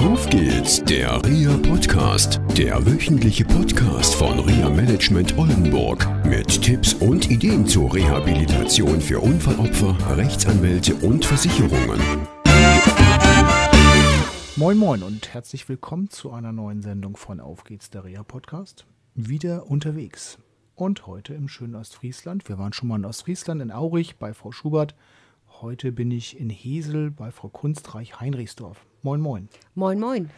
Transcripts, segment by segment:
Auf geht's, der RIA Podcast, der wöchentliche Podcast von RIA Management Oldenburg mit Tipps und Ideen zur Rehabilitation für Unfallopfer, Rechtsanwälte und Versicherungen. Moin Moin und herzlich willkommen zu einer neuen Sendung von Auf geht's, der RIA Podcast. Wieder unterwegs. Und heute im schönen Ostfriesland. Wir waren schon mal in Ostfriesland, in Aurich bei Frau Schubert. Heute bin ich in Hesel bei Frau Kunstreich Heinrichsdorf. Moin, moin. Moin, moin.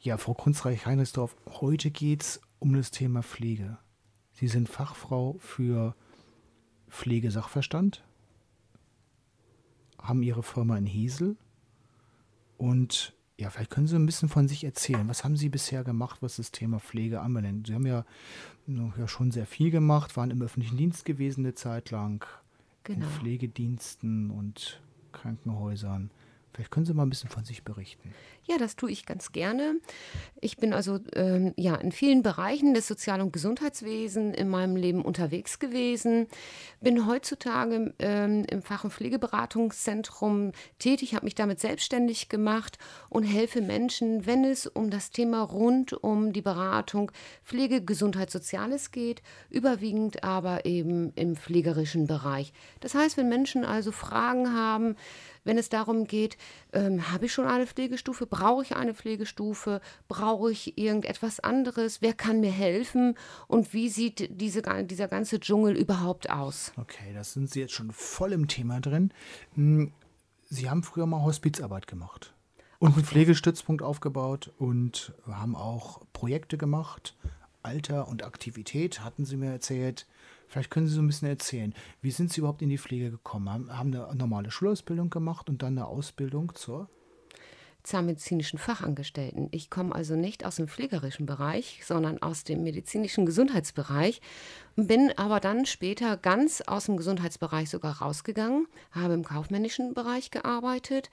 Ja, Frau Kunstreich Heinrichsdorf, heute geht es um das Thema Pflege. Sie sind Fachfrau für Pflegesachverstand, haben Ihre Firma in Hesel und ja, vielleicht können Sie ein bisschen von sich erzählen. Was haben Sie bisher gemacht, was das Thema Pflege anbelangt? Sie haben ja, ja schon sehr viel gemacht, waren im öffentlichen Dienst gewesen eine Zeit lang, genau. in Pflegediensten und Krankenhäusern. Vielleicht können Sie mal ein bisschen von sich berichten. Ja, das tue ich ganz gerne. Ich bin also ähm, ja in vielen Bereichen des Sozial- und Gesundheitswesens in meinem Leben unterwegs gewesen. Bin heutzutage ähm, im Fach- und Pflegeberatungszentrum tätig, habe mich damit selbstständig gemacht und helfe Menschen, wenn es um das Thema rund um die Beratung Pflege, Gesundheit, Soziales geht, überwiegend aber eben im pflegerischen Bereich. Das heißt, wenn Menschen also Fragen haben, wenn es darum geht, ähm, habe ich schon eine Pflegestufe, brauche ich eine Pflegestufe, brauche ich irgendetwas anderes, wer kann mir helfen und wie sieht diese, dieser ganze Dschungel überhaupt aus? Okay, das sind Sie jetzt schon voll im Thema drin. Hm, Sie haben früher mal Hospizarbeit gemacht und einen Pflegestützpunkt aufgebaut und haben auch Projekte gemacht. Alter und Aktivität hatten Sie mir erzählt. Vielleicht können Sie so ein bisschen erzählen, wie sind Sie überhaupt in die Pflege gekommen? Haben, haben eine normale Schulausbildung gemacht und dann eine Ausbildung zur? zahnmedizinischen Fachangestellten. Ich komme also nicht aus dem pflegerischen Bereich, sondern aus dem medizinischen Gesundheitsbereich, bin aber dann später ganz aus dem Gesundheitsbereich sogar rausgegangen, habe im kaufmännischen Bereich gearbeitet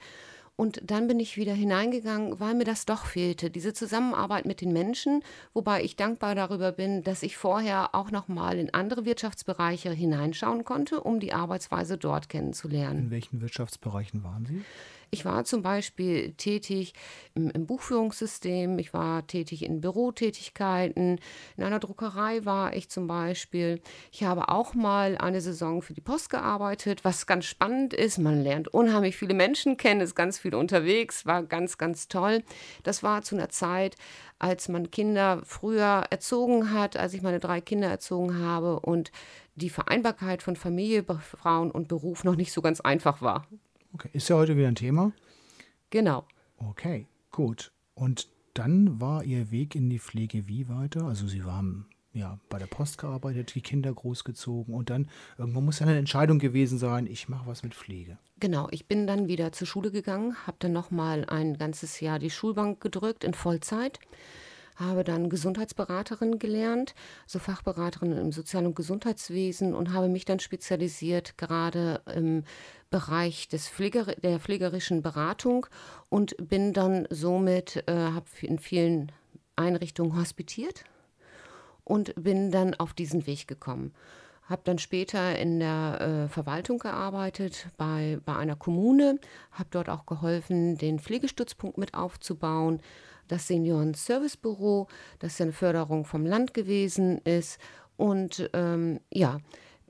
und dann bin ich wieder hineingegangen, weil mir das doch fehlte, diese Zusammenarbeit mit den Menschen, wobei ich dankbar darüber bin, dass ich vorher auch noch mal in andere Wirtschaftsbereiche hineinschauen konnte, um die Arbeitsweise dort kennenzulernen. In welchen Wirtschaftsbereichen waren Sie? Ich war zum Beispiel tätig im, im, Buchführungssystem, ich war tätig in Bürotätigkeiten, in einer Druckerei war ich zum Beispiel. Ich habe auch mal eine Saison für die Post gearbeitet, was ganz spannend ist. Man lernt unheimlich viele Menschen kennen, ist ganz viel unterwegs, war ganz, ganz toll. Das war zu einer Zeit, als man Kinder früher erzogen hat, als ich meine drei Kinder erzogen habe und die Vereinbarkeit von Familie, Frauen und Beruf noch nicht so ganz einfach war. Okay, ist ja heute wieder ein Thema. Genau. Okay, gut. Und dann war Ihr Weg in die Pflege wie weiter? Also Sie haben ja bei der Post gearbeitet, die Kinder großgezogen und dann irgendwann muss ja eine Entscheidung gewesen sein, ich mache was mit Pflege. Genau, ich bin dann wieder zur Schule gegangen, habe dann nochmal ein ganzes Jahr die Schulbank gedrückt in Vollzeit habe dann Gesundheitsberaterin gelernt, so Fachberaterin im Sozial- und Gesundheitswesen und habe mich dann spezialisiert gerade im Bereich des Pfleger der pflegerischen Beratung und bin dann somit, äh, habe in vielen Einrichtungen hospitiert und bin dann auf diesen Weg gekommen. Habe dann später in der äh, Verwaltung gearbeitet bei, bei einer Kommune, habe dort auch geholfen, den Pflegestützpunkt mit aufzubauen, das Senioren-Service-Büro, das eine Förderung vom Land gewesen ist. Und ähm, ja,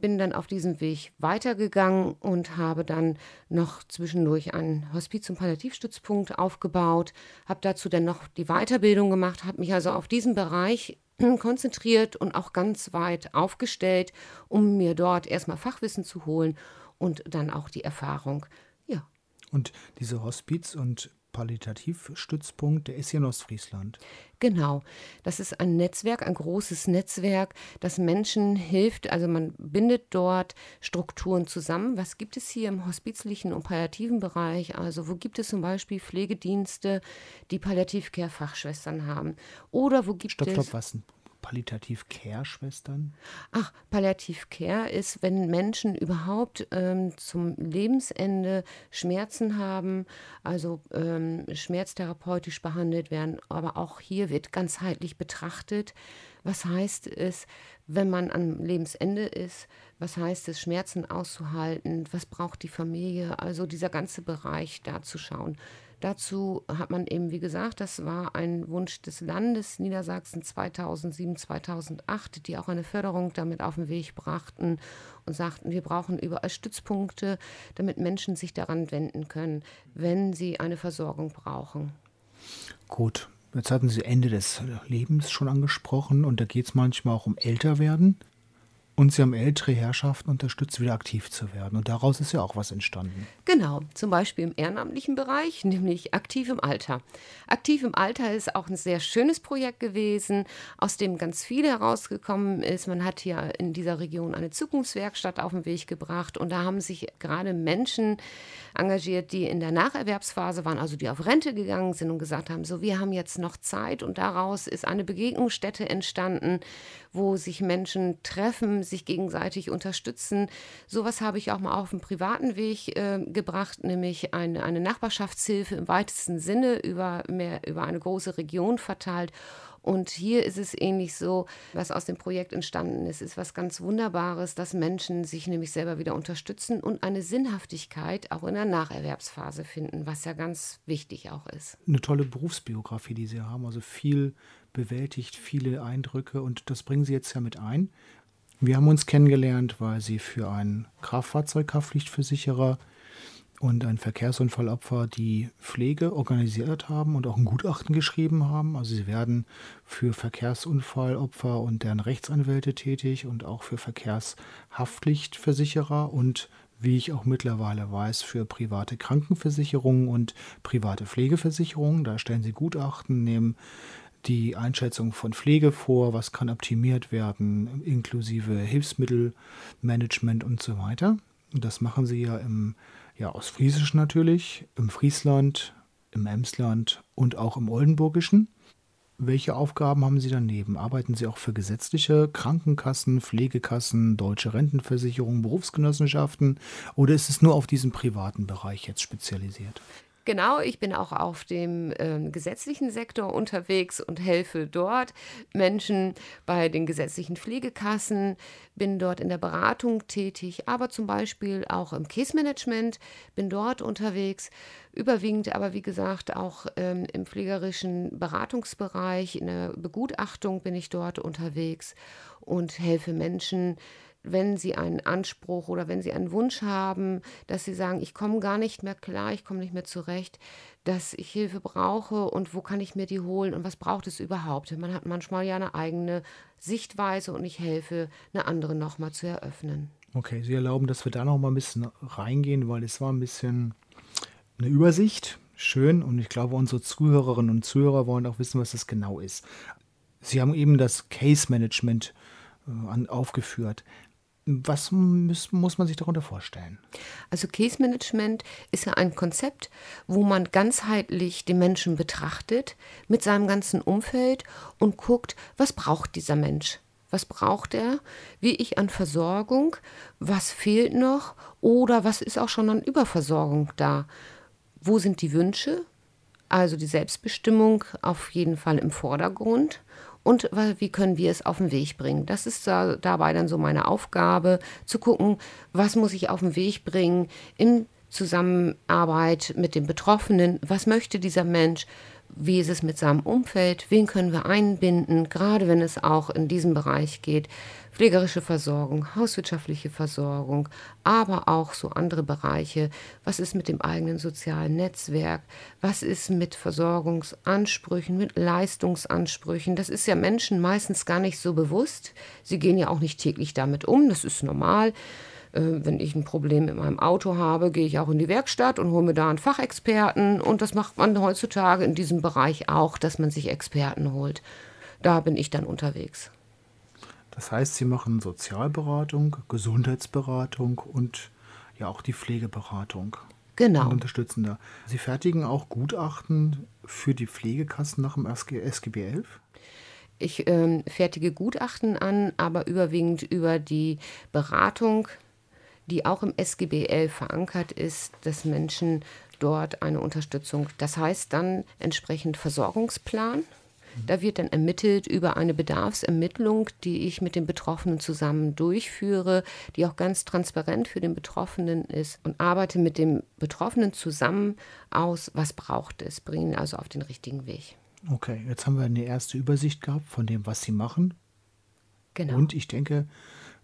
bin dann auf diesem Weg weitergegangen und habe dann noch zwischendurch einen Hospiz- und Palliativstützpunkt aufgebaut, habe dazu dann noch die Weiterbildung gemacht, habe mich also auf diesen Bereich konzentriert und auch ganz weit aufgestellt, um mir dort erstmal Fachwissen zu holen und dann auch die Erfahrung. Ja. Und diese Hospiz- und Palliativstützpunkt, der ist hier in Ostfriesland. Genau. Das ist ein Netzwerk, ein großes Netzwerk, das Menschen hilft. Also man bindet dort Strukturen zusammen. Was gibt es hier im hospizlichen und palliativen Bereich? Also wo gibt es zum Beispiel Pflegedienste, die Palliativcare-Fachschwestern haben? Oder wo gibt stopp, es... Stopp, was? Palliativ Care Schwestern? Ach, Palliativ Care ist, wenn Menschen überhaupt ähm, zum Lebensende Schmerzen haben, also ähm, schmerztherapeutisch behandelt werden, aber auch hier wird ganzheitlich betrachtet. Was heißt es, wenn man am Lebensende ist? Was heißt es, Schmerzen auszuhalten? Was braucht die Familie? Also dieser ganze Bereich da zu schauen. Dazu hat man eben, wie gesagt, das war ein Wunsch des Landes Niedersachsen 2007, 2008, die auch eine Förderung damit auf den Weg brachten und sagten, wir brauchen überall Stützpunkte, damit Menschen sich daran wenden können, wenn sie eine Versorgung brauchen. Gut, jetzt hatten Sie Ende des Lebens schon angesprochen und da geht es manchmal auch um Älterwerden. Und sie haben ältere Herrschaften unterstützt, wieder aktiv zu werden. Und daraus ist ja auch was entstanden. Genau, zum Beispiel im ehrenamtlichen Bereich, nämlich aktiv im Alter. Aktiv im Alter ist auch ein sehr schönes Projekt gewesen, aus dem ganz viel herausgekommen ist. Man hat hier in dieser Region eine Zukunftswerkstatt auf den Weg gebracht und da haben sich gerade Menschen engagiert, die in der Nacherwerbsphase waren, also die auf Rente gegangen sind und gesagt haben, so wir haben jetzt noch Zeit und daraus ist eine Begegnungsstätte entstanden, wo sich Menschen treffen, sich gegenseitig unterstützen. Sowas habe ich auch mal auf dem privaten Weg äh, gebracht, nämlich eine, eine Nachbarschaftshilfe im weitesten Sinne über, mehr, über eine große Region verteilt. Und hier ist es ähnlich so, was aus dem Projekt entstanden ist, ist was ganz Wunderbares, dass Menschen sich nämlich selber wieder unterstützen und eine Sinnhaftigkeit auch in der Nacherwerbsphase finden, was ja ganz wichtig auch ist. Eine tolle Berufsbiografie, die Sie haben, also viel bewältigt, viele Eindrücke und das bringen Sie jetzt ja mit ein. Wir haben uns kennengelernt, weil sie für einen Kraftfahrzeughaftpflichtversicherer und ein Verkehrsunfallopfer die Pflege organisiert haben und auch ein Gutachten geschrieben haben. Also sie werden für Verkehrsunfallopfer und deren Rechtsanwälte tätig und auch für Verkehrshaftpflichtversicherer und wie ich auch mittlerweile weiß, für private Krankenversicherungen und private Pflegeversicherungen. Da stellen sie Gutachten, nehmen die Einschätzung von Pflege vor, was kann optimiert werden, inklusive Hilfsmittelmanagement und so weiter. Das machen sie ja im ja, Ostfriesisch natürlich, im Friesland, im Emsland und auch im Oldenburgischen. Welche Aufgaben haben Sie daneben? Arbeiten Sie auch für gesetzliche Krankenkassen, Pflegekassen, deutsche Rentenversicherungen, Berufsgenossenschaften oder ist es nur auf diesen privaten Bereich jetzt spezialisiert? Genau, ich bin auch auf dem äh, gesetzlichen Sektor unterwegs und helfe dort Menschen bei den gesetzlichen Pflegekassen, bin dort in der Beratung tätig, aber zum Beispiel auch im Case-Management, bin dort unterwegs, überwiegend aber wie gesagt auch ähm, im pflegerischen Beratungsbereich, in der Begutachtung bin ich dort unterwegs und helfe Menschen, wenn sie einen Anspruch oder wenn sie einen Wunsch haben, dass sie sagen, ich komme gar nicht mehr klar, ich komme nicht mehr zurecht, dass ich Hilfe brauche und wo kann ich mir die holen und was braucht es überhaupt? Man hat manchmal ja eine eigene Sichtweise und ich helfe, eine andere nochmal zu eröffnen. Okay, Sie erlauben, dass wir da noch mal ein bisschen reingehen, weil es war ein bisschen eine Übersicht. Schön und ich glaube, unsere Zuhörerinnen und Zuhörer wollen auch wissen, was das genau ist. Sie haben eben das Case Management äh, aufgeführt. Was muss, muss man sich darunter vorstellen? Also Case Management ist ja ein Konzept, wo man ganzheitlich den Menschen betrachtet mit seinem ganzen Umfeld und guckt, was braucht dieser Mensch? Was braucht er? Wie ich an Versorgung? Was fehlt noch? Oder was ist auch schon an Überversorgung da? Wo sind die Wünsche? Also die Selbstbestimmung auf jeden Fall im Vordergrund und wie können wir es auf den Weg bringen. Das ist da, dabei dann so meine Aufgabe, zu gucken, was muss ich auf den Weg bringen in Zusammenarbeit mit den Betroffenen, was möchte dieser Mensch, wie ist es mit seinem Umfeld, wen können wir einbinden, gerade wenn es auch in diesem Bereich geht, pflegerische Versorgung, hauswirtschaftliche Versorgung, aber auch so andere Bereiche. Was ist mit dem eigenen sozialen Netzwerk? Was ist mit Versorgungsansprüchen, mit Leistungsansprüchen? Das ist ja Menschen meistens gar nicht so bewusst. Sie gehen ja auch nicht täglich damit um, das ist normal. Äh, wenn ich ein Problem mit meinem Auto habe, gehe ich auch in die Werkstatt und hole mir da einen Fachexperten. Und das macht man heutzutage in diesem Bereich auch, dass man sich Experten holt. Da bin ich dann unterwegs. Das heißt, Sie machen Sozialberatung, Gesundheitsberatung und ja auch die Pflegeberatung. Genau. Und unterstützen da. Sie fertigen auch Gutachten für die Pflegekassen nach dem SGB 11? Ich ähm, fertige Gutachten an, aber überwiegend über die Beratung die auch im SGB 11 verankert ist, dass Menschen dort eine Unterstützung, das heißt dann entsprechend Versorgungsplan, Da wird dann ermittelt über eine Bedarfsermittlung, die ich mit den Betroffenen zusammen durchführe, die auch ganz transparent für den Betroffenen ist und arbeite mit dem Betroffenen zusammen aus, was braucht es, bringe ihn also auf den richtigen Weg. Okay, jetzt haben wir eine erste Übersicht gehabt von dem, was Sie machen. Genau. Und ich denke,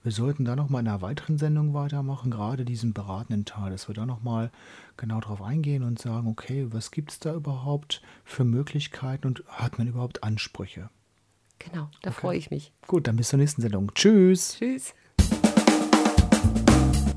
wir sollten da noch mal in einer weiteren Sendung weitermachen, gerade diesen beratenden Teil, dass wir da noch mal genau drauf eingehen und sagen, okay, was gibt es da überhaupt für Möglichkeiten und hat man überhaupt Ansprüche? Genau, da okay. freue ich mich. Gut, dann bis zur nächsten Sendung. Tschüss. Tschüss.